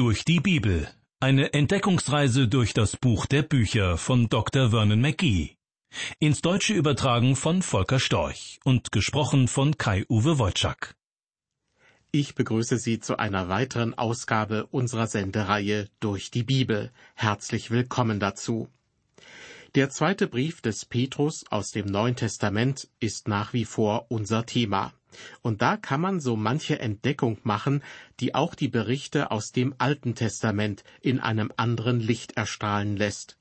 Durch die Bibel. Eine Entdeckungsreise durch das Buch der Bücher von Dr. Vernon McGee. Ins Deutsche übertragen von Volker Storch und gesprochen von Kai-Uwe Wojczak. Ich begrüße Sie zu einer weiteren Ausgabe unserer Sendereihe Durch die Bibel. Herzlich willkommen dazu. Der zweite Brief des Petrus aus dem Neuen Testament ist nach wie vor unser Thema. Und da kann man so manche Entdeckung machen, die auch die Berichte aus dem Alten Testament in einem anderen Licht erstrahlen lässt.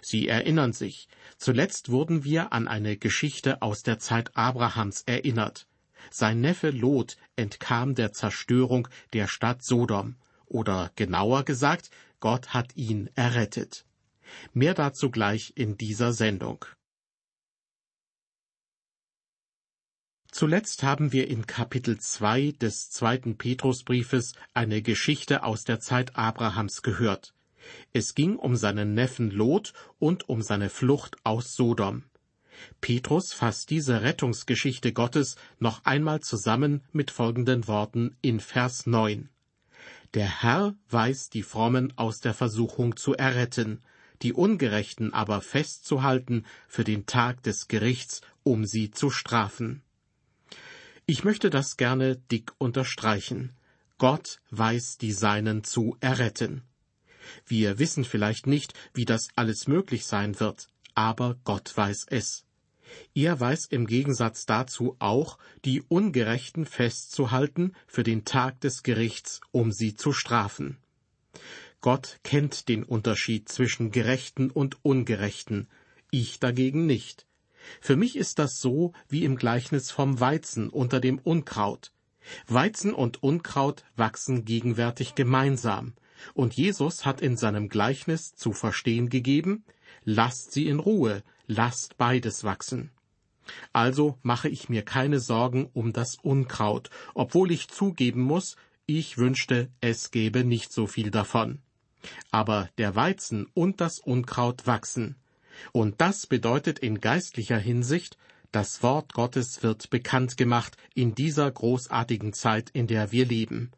Sie erinnern sich, zuletzt wurden wir an eine Geschichte aus der Zeit Abrahams erinnert. Sein Neffe Lot entkam der Zerstörung der Stadt Sodom, oder genauer gesagt, Gott hat ihn errettet. Mehr dazu gleich in dieser Sendung. Zuletzt haben wir in Kapitel 2 des zweiten Petrusbriefes eine Geschichte aus der Zeit Abrahams gehört. Es ging um seinen Neffen Lot und um seine Flucht aus Sodom. Petrus fasst diese Rettungsgeschichte Gottes noch einmal zusammen mit folgenden Worten in Vers 9. Der Herr weiß die Frommen aus der Versuchung zu erretten, die Ungerechten aber festzuhalten für den Tag des Gerichts, um sie zu strafen. Ich möchte das gerne dick unterstreichen. Gott weiß die Seinen zu erretten. Wir wissen vielleicht nicht, wie das alles möglich sein wird, aber Gott weiß es. Er weiß im Gegensatz dazu auch, die Ungerechten festzuhalten für den Tag des Gerichts, um sie zu strafen. Gott kennt den Unterschied zwischen Gerechten und Ungerechten, ich dagegen nicht. Für mich ist das so wie im Gleichnis vom Weizen unter dem Unkraut. Weizen und Unkraut wachsen gegenwärtig gemeinsam, und Jesus hat in seinem Gleichnis zu verstehen gegeben, lasst sie in Ruhe, lasst beides wachsen. Also mache ich mir keine Sorgen um das Unkraut, obwohl ich zugeben muss, ich wünschte, es gäbe nicht so viel davon. Aber der Weizen und das Unkraut wachsen, und das bedeutet in geistlicher Hinsicht, das Wort Gottes wird bekannt gemacht in dieser großartigen Zeit, in der wir leben.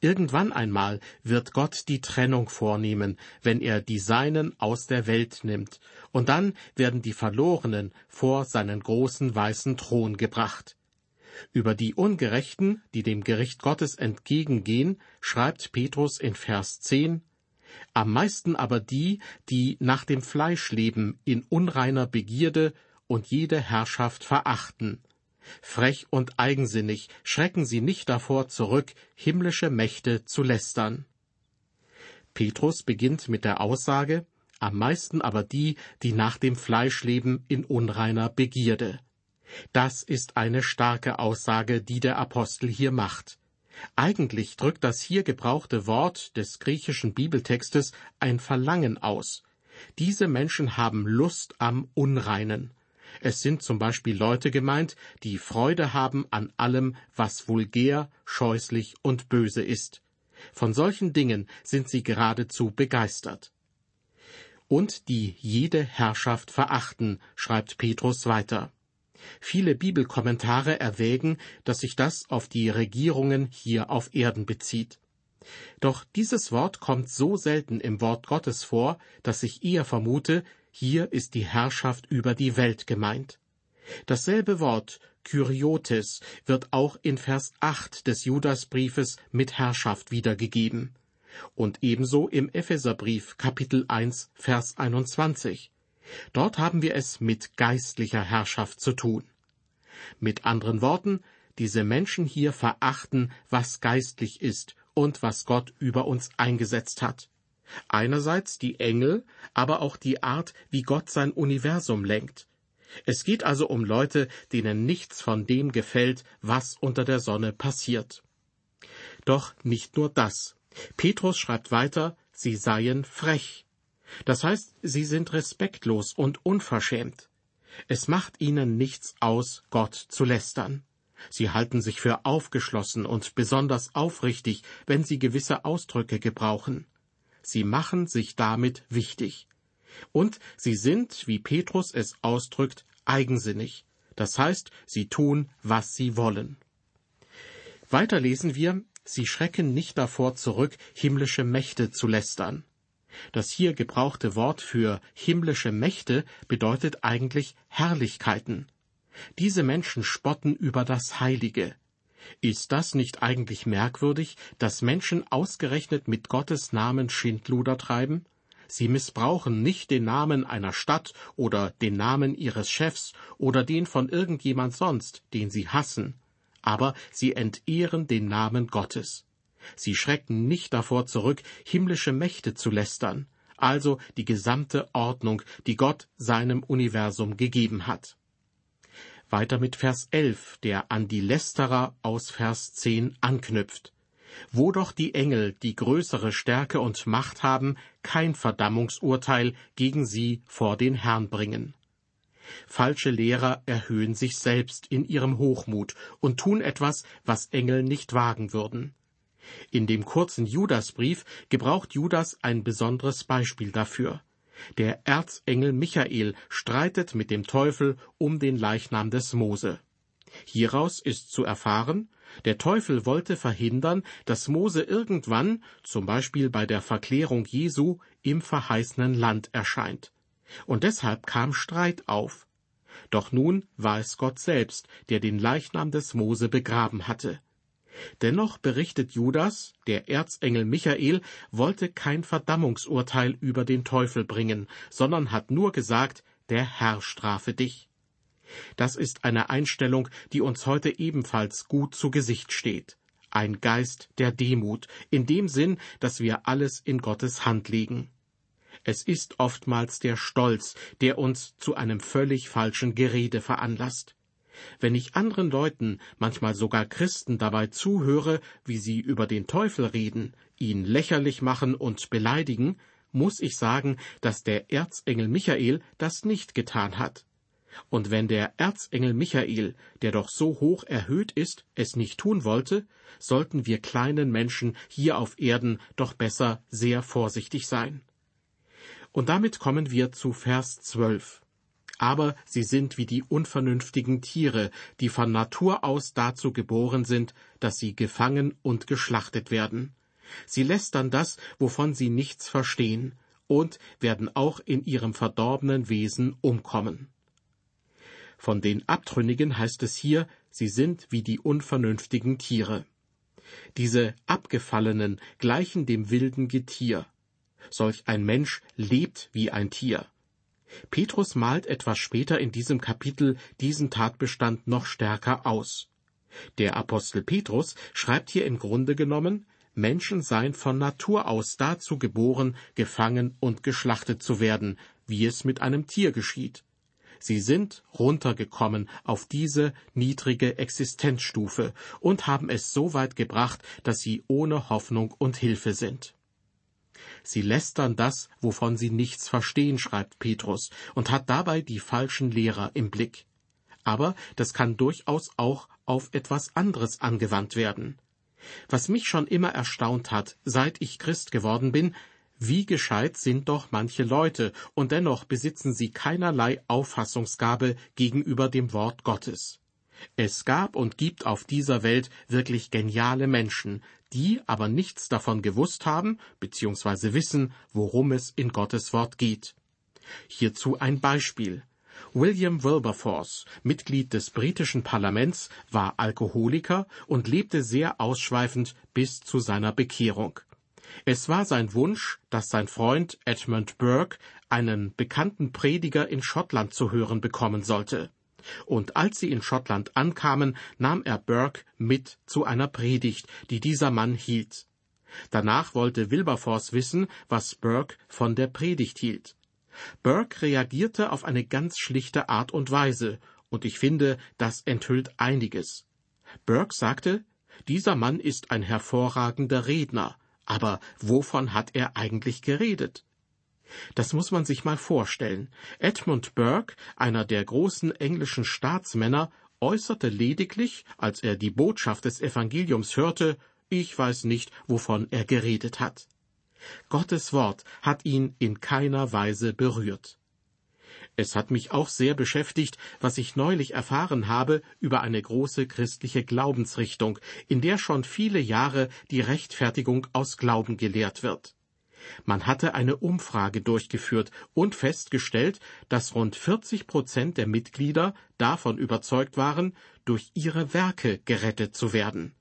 Irgendwann einmal wird Gott die Trennung vornehmen, wenn er die Seinen aus der Welt nimmt, und dann werden die Verlorenen vor seinen großen weißen Thron gebracht. Über die Ungerechten, die dem Gericht Gottes entgegengehen, schreibt Petrus in Vers 10, am meisten aber die, die nach dem Fleisch leben, in unreiner Begierde und jede Herrschaft verachten. Frech und eigensinnig schrecken sie nicht davor zurück, himmlische Mächte zu lästern. Petrus beginnt mit der Aussage, am meisten aber die, die nach dem Fleisch leben, in unreiner Begierde. Das ist eine starke Aussage, die der Apostel hier macht. Eigentlich drückt das hier gebrauchte Wort des griechischen Bibeltextes ein Verlangen aus. Diese Menschen haben Lust am Unreinen. Es sind zum Beispiel Leute gemeint, die Freude haben an allem, was vulgär, scheußlich und böse ist. Von solchen Dingen sind sie geradezu begeistert. Und die jede Herrschaft verachten, schreibt Petrus weiter. Viele Bibelkommentare erwägen, dass sich das auf die Regierungen hier auf Erden bezieht. Doch dieses Wort kommt so selten im Wort Gottes vor, dass ich eher vermute, hier ist die Herrschaft über die Welt gemeint. Dasselbe Wort Kyriotes wird auch in Vers 8 des Judasbriefes mit Herrschaft wiedergegeben. Und ebenso im Epheserbrief Kapitel 1 Vers 21. Dort haben wir es mit geistlicher Herrschaft zu tun. Mit anderen Worten, diese Menschen hier verachten, was geistlich ist und was Gott über uns eingesetzt hat. Einerseits die Engel, aber auch die Art, wie Gott sein Universum lenkt. Es geht also um Leute, denen nichts von dem gefällt, was unter der Sonne passiert. Doch nicht nur das. Petrus schreibt weiter, sie seien frech. Das heißt, sie sind respektlos und unverschämt. Es macht ihnen nichts aus, Gott zu lästern. Sie halten sich für aufgeschlossen und besonders aufrichtig, wenn sie gewisse Ausdrücke gebrauchen. Sie machen sich damit wichtig. Und sie sind, wie Petrus es ausdrückt, eigensinnig. Das heißt, sie tun, was sie wollen. Weiter lesen wir, Sie schrecken nicht davor zurück, himmlische Mächte zu lästern. Das hier gebrauchte Wort für himmlische Mächte bedeutet eigentlich Herrlichkeiten. Diese Menschen spotten über das Heilige. Ist das nicht eigentlich merkwürdig, dass Menschen ausgerechnet mit Gottes Namen Schindluder treiben? Sie missbrauchen nicht den Namen einer Stadt oder den Namen ihres Chefs oder den von irgendjemand sonst, den sie hassen, aber sie entehren den Namen Gottes. Sie schrecken nicht davor zurück, himmlische Mächte zu lästern, also die gesamte Ordnung, die Gott seinem Universum gegeben hat. Weiter mit Vers 11, der an die Lästerer aus Vers 10 anknüpft. Wo doch die Engel, die größere Stärke und Macht haben, kein Verdammungsurteil gegen sie vor den Herrn bringen. Falsche Lehrer erhöhen sich selbst in ihrem Hochmut und tun etwas, was Engel nicht wagen würden. In dem kurzen Judasbrief gebraucht Judas ein besonderes Beispiel dafür. Der Erzengel Michael streitet mit dem Teufel um den Leichnam des Mose. Hieraus ist zu erfahren, der Teufel wollte verhindern, dass Mose irgendwann, zum Beispiel bei der Verklärung Jesu, im verheißenen Land erscheint. Und deshalb kam Streit auf. Doch nun war es Gott selbst, der den Leichnam des Mose begraben hatte. Dennoch berichtet Judas, der Erzengel Michael wollte kein Verdammungsurteil über den Teufel bringen, sondern hat nur gesagt, der Herr strafe dich. Das ist eine Einstellung, die uns heute ebenfalls gut zu Gesicht steht. Ein Geist der Demut, in dem Sinn, dass wir alles in Gottes Hand legen. Es ist oftmals der Stolz, der uns zu einem völlig falschen Gerede veranlasst. Wenn ich anderen Leuten, manchmal sogar Christen, dabei zuhöre, wie sie über den Teufel reden, ihn lächerlich machen und beleidigen, muss ich sagen, dass der Erzengel Michael das nicht getan hat. Und wenn der Erzengel Michael, der doch so hoch erhöht ist, es nicht tun wollte, sollten wir kleinen Menschen hier auf Erden doch besser sehr vorsichtig sein. Und damit kommen wir zu Vers 12 aber sie sind wie die unvernünftigen Tiere, die von Natur aus dazu geboren sind, dass sie gefangen und geschlachtet werden. Sie lästern das, wovon sie nichts verstehen, und werden auch in ihrem verdorbenen Wesen umkommen. Von den Abtrünnigen heißt es hier, sie sind wie die unvernünftigen Tiere. Diese Abgefallenen gleichen dem wilden Getier. Solch ein Mensch lebt wie ein Tier. Petrus malt etwas später in diesem Kapitel diesen Tatbestand noch stärker aus. Der Apostel Petrus schreibt hier im Grunde genommen, Menschen seien von Natur aus dazu geboren, gefangen und geschlachtet zu werden, wie es mit einem Tier geschieht. Sie sind runtergekommen auf diese niedrige Existenzstufe und haben es so weit gebracht, dass sie ohne Hoffnung und Hilfe sind. Sie lästern das, wovon sie nichts verstehen, schreibt Petrus, und hat dabei die falschen Lehrer im Blick. Aber das kann durchaus auch auf etwas anderes angewandt werden. Was mich schon immer erstaunt hat, seit ich Christ geworden bin, wie gescheit sind doch manche Leute, und dennoch besitzen sie keinerlei Auffassungsgabe gegenüber dem Wort Gottes. Es gab und gibt auf dieser Welt wirklich geniale Menschen, die aber nichts davon gewusst haben bzw. wissen, worum es in Gottes Wort geht. Hierzu ein Beispiel. William Wilberforce, Mitglied des britischen Parlaments, war Alkoholiker und lebte sehr ausschweifend bis zu seiner Bekehrung. Es war sein Wunsch, dass sein Freund Edmund Burke einen bekannten Prediger in Schottland zu hören bekommen sollte und als sie in Schottland ankamen, nahm er Burke mit zu einer Predigt, die dieser Mann hielt. Danach wollte Wilberforce wissen, was Burke von der Predigt hielt. Burke reagierte auf eine ganz schlichte Art und Weise, und ich finde, das enthüllt einiges. Burke sagte, dieser Mann ist ein hervorragender Redner, aber wovon hat er eigentlich geredet? Das muss man sich mal vorstellen. Edmund Burke, einer der großen englischen Staatsmänner, äußerte lediglich, als er die Botschaft des Evangeliums hörte, ich weiß nicht, wovon er geredet hat. Gottes Wort hat ihn in keiner Weise berührt. Es hat mich auch sehr beschäftigt, was ich neulich erfahren habe über eine große christliche Glaubensrichtung, in der schon viele Jahre die Rechtfertigung aus Glauben gelehrt wird. Man hatte eine Umfrage durchgeführt und festgestellt, dass rund 40 Prozent der Mitglieder davon überzeugt waren, durch ihre Werke gerettet zu werden.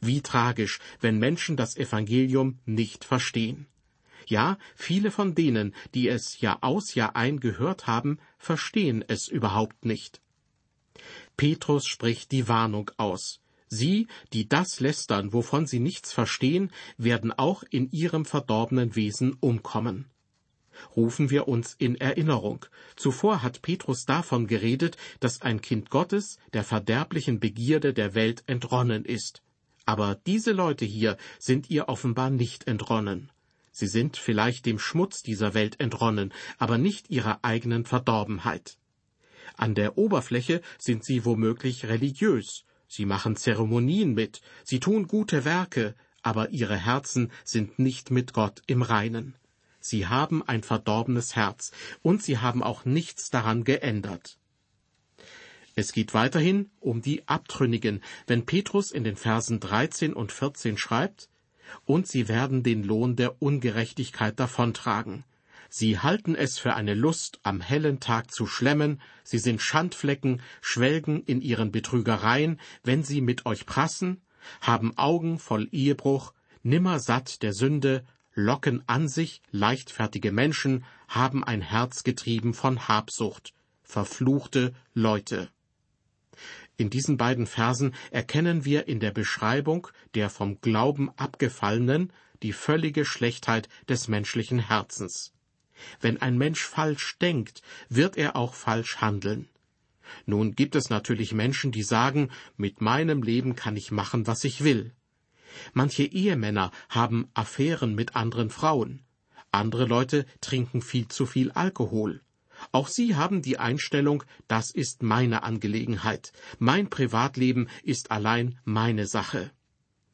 Wie tragisch, wenn Menschen das Evangelium nicht verstehen. Ja, viele von denen, die es Jahr aus Jahr ein gehört haben, verstehen es überhaupt nicht. Petrus spricht die Warnung aus. Sie, die das lästern, wovon sie nichts verstehen, werden auch in ihrem verdorbenen Wesen umkommen. Rufen wir uns in Erinnerung. Zuvor hat Petrus davon geredet, dass ein Kind Gottes der verderblichen Begierde der Welt entronnen ist. Aber diese Leute hier sind ihr offenbar nicht entronnen. Sie sind vielleicht dem Schmutz dieser Welt entronnen, aber nicht ihrer eigenen Verdorbenheit. An der Oberfläche sind sie womöglich religiös, sie machen Zeremonien mit, sie tun gute Werke, aber ihre Herzen sind nicht mit Gott im Reinen. Sie haben ein verdorbenes Herz, und sie haben auch nichts daran geändert. Es geht weiterhin um die Abtrünnigen, wenn Petrus in den Versen 13 und 14 schreibt, und sie werden den Lohn der Ungerechtigkeit davontragen. Sie halten es für eine Lust, am hellen Tag zu schlemmen, sie sind Schandflecken, schwelgen in ihren Betrügereien, wenn sie mit euch prassen, haben Augen voll Ehebruch, nimmer satt der Sünde, locken an sich leichtfertige Menschen, haben ein Herz getrieben von Habsucht, verfluchte Leute. In diesen beiden Versen erkennen wir in der Beschreibung der vom Glauben abgefallenen die völlige Schlechtheit des menschlichen Herzens. Wenn ein Mensch falsch denkt, wird er auch falsch handeln. Nun gibt es natürlich Menschen, die sagen, mit meinem Leben kann ich machen, was ich will. Manche Ehemänner haben Affären mit anderen Frauen. Andere Leute trinken viel zu viel Alkohol. Auch sie haben die Einstellung, das ist meine Angelegenheit, mein Privatleben ist allein meine Sache.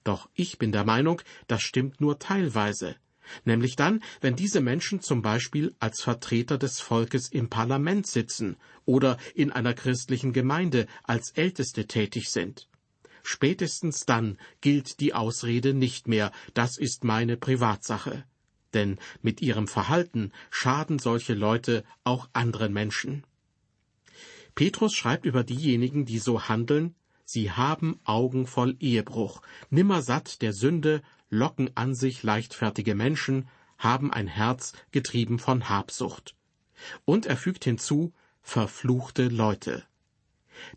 Doch ich bin der Meinung, das stimmt nur teilweise, nämlich dann, wenn diese Menschen zum Beispiel als Vertreter des Volkes im Parlament sitzen oder in einer christlichen Gemeinde als Älteste tätig sind. Spätestens dann gilt die Ausrede nicht mehr, das ist meine Privatsache denn mit ihrem Verhalten schaden solche Leute auch anderen Menschen. Petrus schreibt über diejenigen, die so handeln, sie haben Augen voll Ehebruch, nimmersatt der Sünde, locken an sich leichtfertige Menschen, haben ein Herz getrieben von Habsucht. Und er fügt hinzu, verfluchte Leute.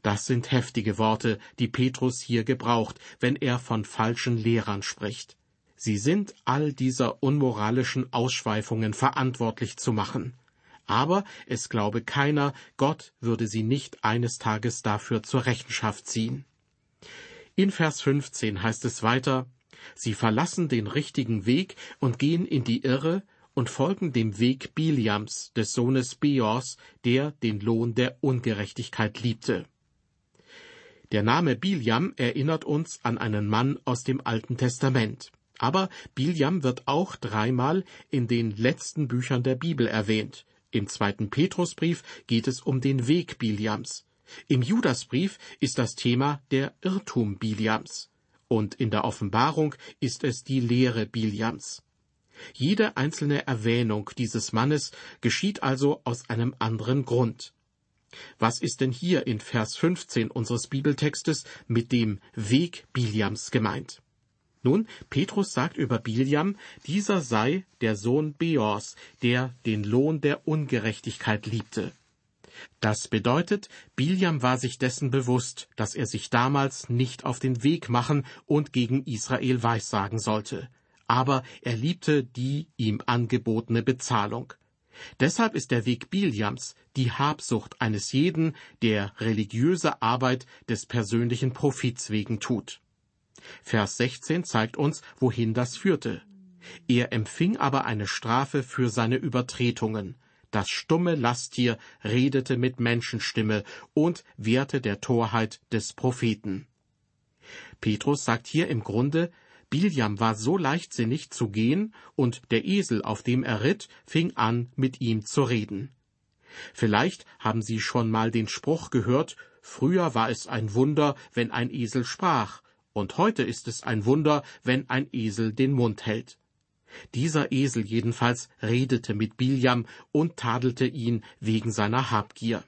Das sind heftige Worte, die Petrus hier gebraucht, wenn er von falschen Lehrern spricht. Sie sind all dieser unmoralischen Ausschweifungen verantwortlich zu machen. Aber es glaube keiner, Gott würde sie nicht eines Tages dafür zur Rechenschaft ziehen. In Vers 15 heißt es weiter, Sie verlassen den richtigen Weg und gehen in die Irre und folgen dem Weg Biliams, des Sohnes Beors, der den Lohn der Ungerechtigkeit liebte. Der Name Biliam erinnert uns an einen Mann aus dem Alten Testament. Aber Biljam wird auch dreimal in den letzten Büchern der Bibel erwähnt. Im zweiten Petrusbrief geht es um den Weg Biljams. Im Judasbrief ist das Thema der Irrtum Biljams. Und in der Offenbarung ist es die Lehre Biljams. Jede einzelne Erwähnung dieses Mannes geschieht also aus einem anderen Grund. Was ist denn hier in Vers 15 unseres Bibeltextes mit dem Weg Biljams gemeint? Nun, Petrus sagt über Biljam, dieser sei der Sohn Beors, der den Lohn der Ungerechtigkeit liebte. Das bedeutet, Biljam war sich dessen bewusst, dass er sich damals nicht auf den Weg machen und gegen Israel weissagen sollte. Aber er liebte die ihm angebotene Bezahlung. Deshalb ist der Weg Biljams die Habsucht eines jeden, der religiöse Arbeit des persönlichen Profits wegen tut. Vers 16 zeigt uns, wohin das führte. Er empfing aber eine Strafe für seine Übertretungen. Das stumme Lasttier redete mit Menschenstimme und wehrte der Torheit des Propheten. Petrus sagt hier im Grunde, Biljam war so leichtsinnig zu gehen, und der Esel, auf dem er ritt, fing an, mit ihm zu reden. Vielleicht haben Sie schon mal den Spruch gehört, früher war es ein Wunder, wenn ein Esel sprach, und heute ist es ein Wunder, wenn ein Esel den Mund hält. Dieser Esel jedenfalls redete mit Biljam und tadelte ihn wegen seiner Habgier.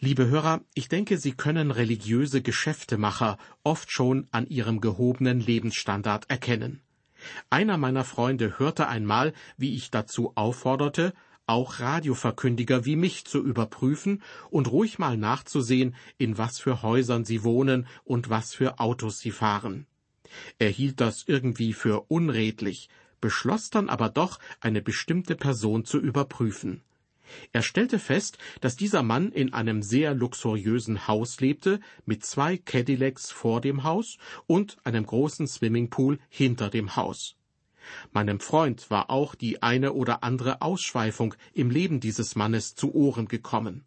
Liebe Hörer, ich denke, Sie können religiöse Geschäftemacher oft schon an ihrem gehobenen Lebensstandard erkennen. Einer meiner Freunde hörte einmal, wie ich dazu aufforderte, auch Radioverkündiger wie mich zu überprüfen und ruhig mal nachzusehen, in was für Häusern sie wohnen und was für Autos sie fahren. Er hielt das irgendwie für unredlich, beschloss dann aber doch, eine bestimmte Person zu überprüfen. Er stellte fest, dass dieser Mann in einem sehr luxuriösen Haus lebte, mit zwei Cadillacs vor dem Haus und einem großen Swimmingpool hinter dem Haus. Meinem Freund war auch die eine oder andere Ausschweifung im Leben dieses Mannes zu Ohren gekommen.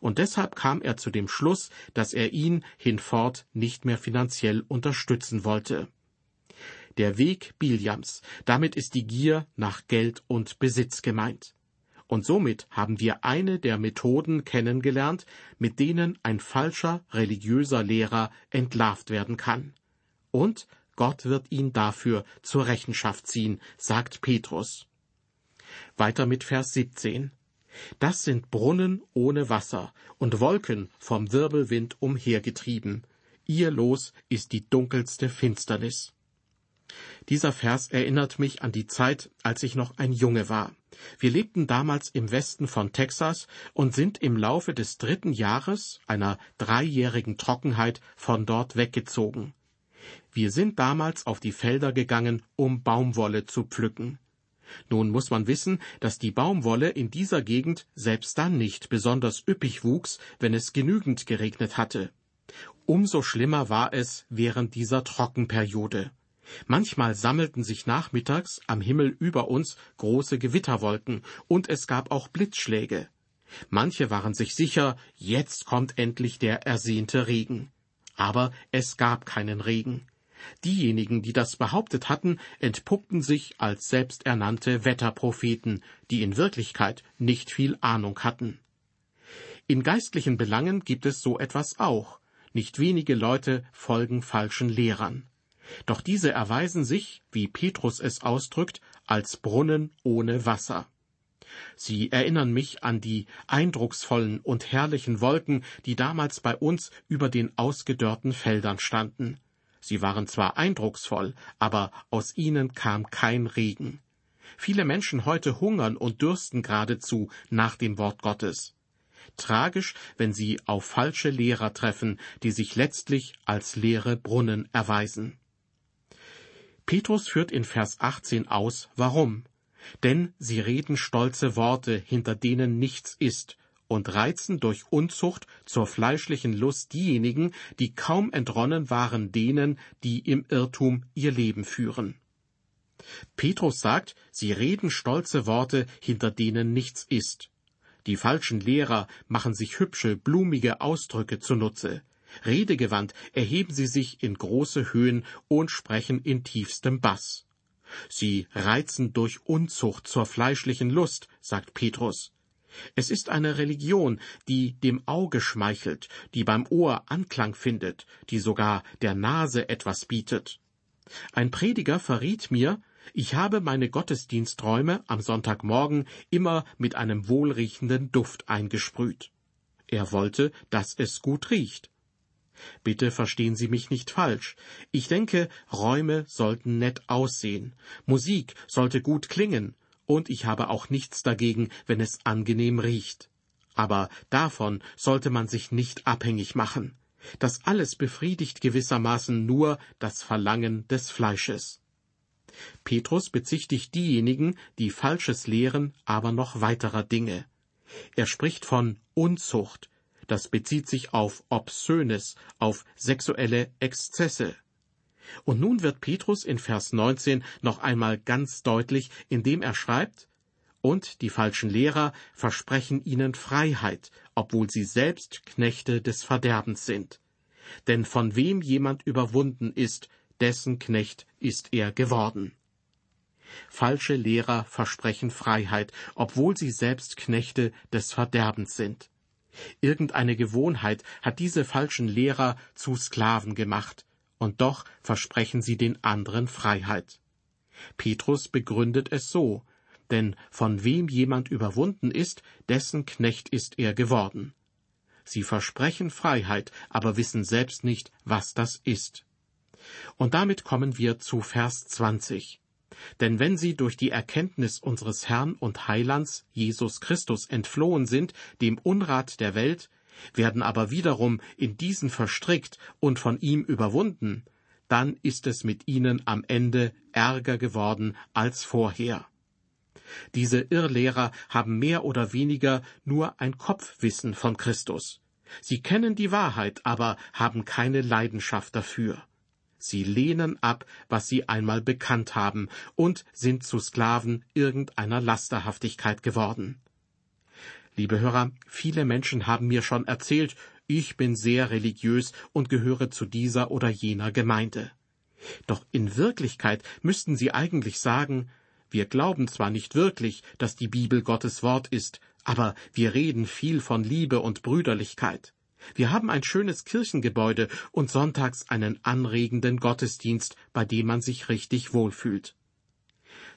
Und deshalb kam er zu dem Schluss, dass er ihn hinfort nicht mehr finanziell unterstützen wollte. Der Weg Biljams, damit ist die Gier nach Geld und Besitz gemeint. Und somit haben wir eine der Methoden kennengelernt, mit denen ein falscher religiöser Lehrer entlarvt werden kann. Und Gott wird ihn dafür zur Rechenschaft ziehen, sagt Petrus. Weiter mit Vers 17. Das sind Brunnen ohne Wasser und Wolken vom Wirbelwind umhergetrieben. Ihr Los ist die dunkelste Finsternis. Dieser Vers erinnert mich an die Zeit, als ich noch ein Junge war. Wir lebten damals im Westen von Texas und sind im Laufe des dritten Jahres einer dreijährigen Trockenheit von dort weggezogen. Wir sind damals auf die Felder gegangen, um Baumwolle zu pflücken. Nun muss man wissen, dass die Baumwolle in dieser Gegend selbst dann nicht besonders üppig wuchs, wenn es genügend geregnet hatte. Umso schlimmer war es während dieser Trockenperiode. Manchmal sammelten sich nachmittags am Himmel über uns große Gewitterwolken, und es gab auch Blitzschläge. Manche waren sich sicher, jetzt kommt endlich der ersehnte Regen. Aber es gab keinen Regen. Diejenigen, die das behauptet hatten, entpuppten sich als selbsternannte Wetterpropheten, die in Wirklichkeit nicht viel Ahnung hatten. In geistlichen Belangen gibt es so etwas auch. Nicht wenige Leute folgen falschen Lehrern. Doch diese erweisen sich, wie Petrus es ausdrückt, als Brunnen ohne Wasser. Sie erinnern mich an die eindrucksvollen und herrlichen Wolken, die damals bei uns über den ausgedörrten Feldern standen. Sie waren zwar eindrucksvoll, aber aus ihnen kam kein Regen. Viele Menschen heute hungern und dürsten geradezu nach dem Wort Gottes. Tragisch, wenn sie auf falsche Lehrer treffen, die sich letztlich als leere Brunnen erweisen. Petrus führt in Vers 18 aus, warum. Denn sie reden stolze Worte, hinter denen nichts ist, und reizen durch Unzucht zur fleischlichen Lust diejenigen, die kaum entronnen waren denen, die im Irrtum ihr Leben führen. Petrus sagt, sie reden stolze Worte, hinter denen nichts ist. Die falschen Lehrer machen sich hübsche, blumige Ausdrücke zunutze. Redegewandt erheben sie sich in große Höhen und sprechen in tiefstem Bass. Sie reizen durch Unzucht zur fleischlichen Lust, sagt Petrus. Es ist eine Religion, die dem Auge schmeichelt, die beim Ohr Anklang findet, die sogar der Nase etwas bietet. Ein Prediger verriet mir, ich habe meine Gottesdiensträume am Sonntagmorgen immer mit einem wohlriechenden Duft eingesprüht. Er wollte, dass es gut riecht. Bitte verstehen Sie mich nicht falsch. Ich denke, Räume sollten nett aussehen, Musik sollte gut klingen, und ich habe auch nichts dagegen, wenn es angenehm riecht. Aber davon sollte man sich nicht abhängig machen. Das alles befriedigt gewissermaßen nur das Verlangen des Fleisches. Petrus bezichtigt diejenigen, die Falsches lehren, aber noch weiterer Dinge. Er spricht von Unzucht, das bezieht sich auf Obszönes, auf sexuelle Exzesse. Und nun wird Petrus in Vers 19 noch einmal ganz deutlich, indem er schreibt, und die falschen Lehrer versprechen ihnen Freiheit, obwohl sie selbst Knechte des Verderbens sind. Denn von wem jemand überwunden ist, dessen Knecht ist er geworden. falsche Lehrer versprechen Freiheit, obwohl sie selbst Knechte des Verderbens sind. Irgendeine Gewohnheit hat diese falschen Lehrer zu Sklaven gemacht, und doch versprechen sie den anderen Freiheit. Petrus begründet es so, denn von wem jemand überwunden ist, dessen Knecht ist er geworden. Sie versprechen Freiheit, aber wissen selbst nicht, was das ist. Und damit kommen wir zu Vers 20. Denn wenn sie durch die Erkenntnis unseres Herrn und Heilands Jesus Christus entflohen sind dem Unrat der Welt, werden aber wiederum in diesen verstrickt und von ihm überwunden, dann ist es mit ihnen am Ende ärger geworden als vorher. Diese Irrlehrer haben mehr oder weniger nur ein Kopfwissen von Christus. Sie kennen die Wahrheit, aber haben keine Leidenschaft dafür. Sie lehnen ab, was sie einmal bekannt haben, und sind zu Sklaven irgendeiner Lasterhaftigkeit geworden. Liebe Hörer, viele Menschen haben mir schon erzählt, ich bin sehr religiös und gehöre zu dieser oder jener Gemeinde. Doch in Wirklichkeit müssten sie eigentlich sagen, wir glauben zwar nicht wirklich, dass die Bibel Gottes Wort ist, aber wir reden viel von Liebe und Brüderlichkeit. Wir haben ein schönes Kirchengebäude und sonntags einen anregenden Gottesdienst, bei dem man sich richtig wohlfühlt.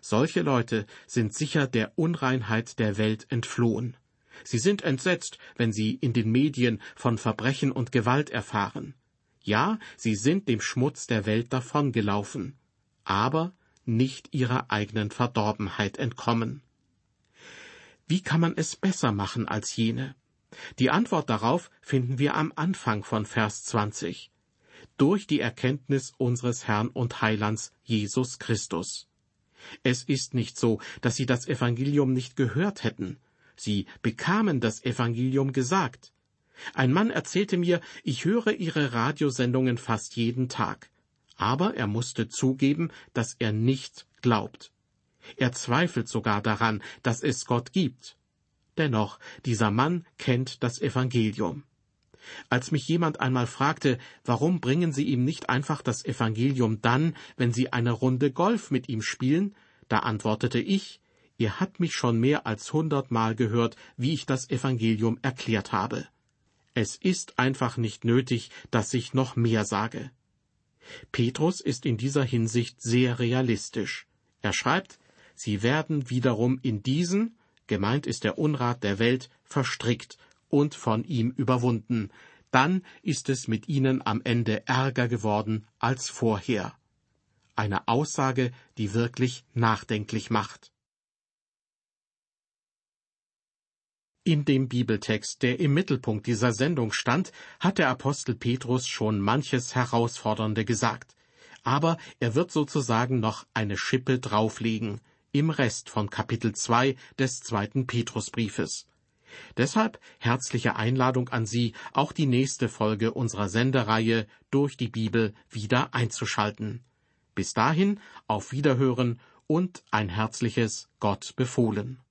Solche Leute sind sicher der Unreinheit der Welt entflohen. Sie sind entsetzt, wenn sie in den Medien von Verbrechen und Gewalt erfahren. Ja, sie sind dem Schmutz der Welt davongelaufen, aber nicht ihrer eigenen Verdorbenheit entkommen. Wie kann man es besser machen als jene? Die Antwort darauf finden wir am Anfang von Vers 20. Durch die Erkenntnis unseres Herrn und Heilands Jesus Christus. Es ist nicht so, dass sie das Evangelium nicht gehört hätten. Sie bekamen das Evangelium gesagt. Ein Mann erzählte mir, ich höre Ihre Radiosendungen fast jeden Tag. Aber er musste zugeben, dass er nicht glaubt. Er zweifelt sogar daran, dass es Gott gibt. Dennoch, dieser Mann kennt das Evangelium. Als mich jemand einmal fragte, warum bringen Sie ihm nicht einfach das Evangelium dann, wenn Sie eine Runde Golf mit ihm spielen, da antwortete ich, Ihr habt mich schon mehr als hundertmal gehört, wie ich das Evangelium erklärt habe. Es ist einfach nicht nötig, dass ich noch mehr sage. Petrus ist in dieser Hinsicht sehr realistisch. Er schreibt, Sie werden wiederum in diesen, gemeint ist der Unrat der Welt, verstrickt und von ihm überwunden, dann ist es mit ihnen am Ende ärger geworden als vorher. Eine Aussage, die wirklich nachdenklich macht. In dem Bibeltext, der im Mittelpunkt dieser Sendung stand, hat der Apostel Petrus schon manches Herausfordernde gesagt. Aber er wird sozusagen noch eine Schippe drauflegen im Rest von Kapitel 2 des zweiten Petrusbriefes. Deshalb herzliche Einladung an Sie, auch die nächste Folge unserer Sendereihe durch die Bibel wieder einzuschalten. Bis dahin auf Wiederhören und ein herzliches Gott befohlen.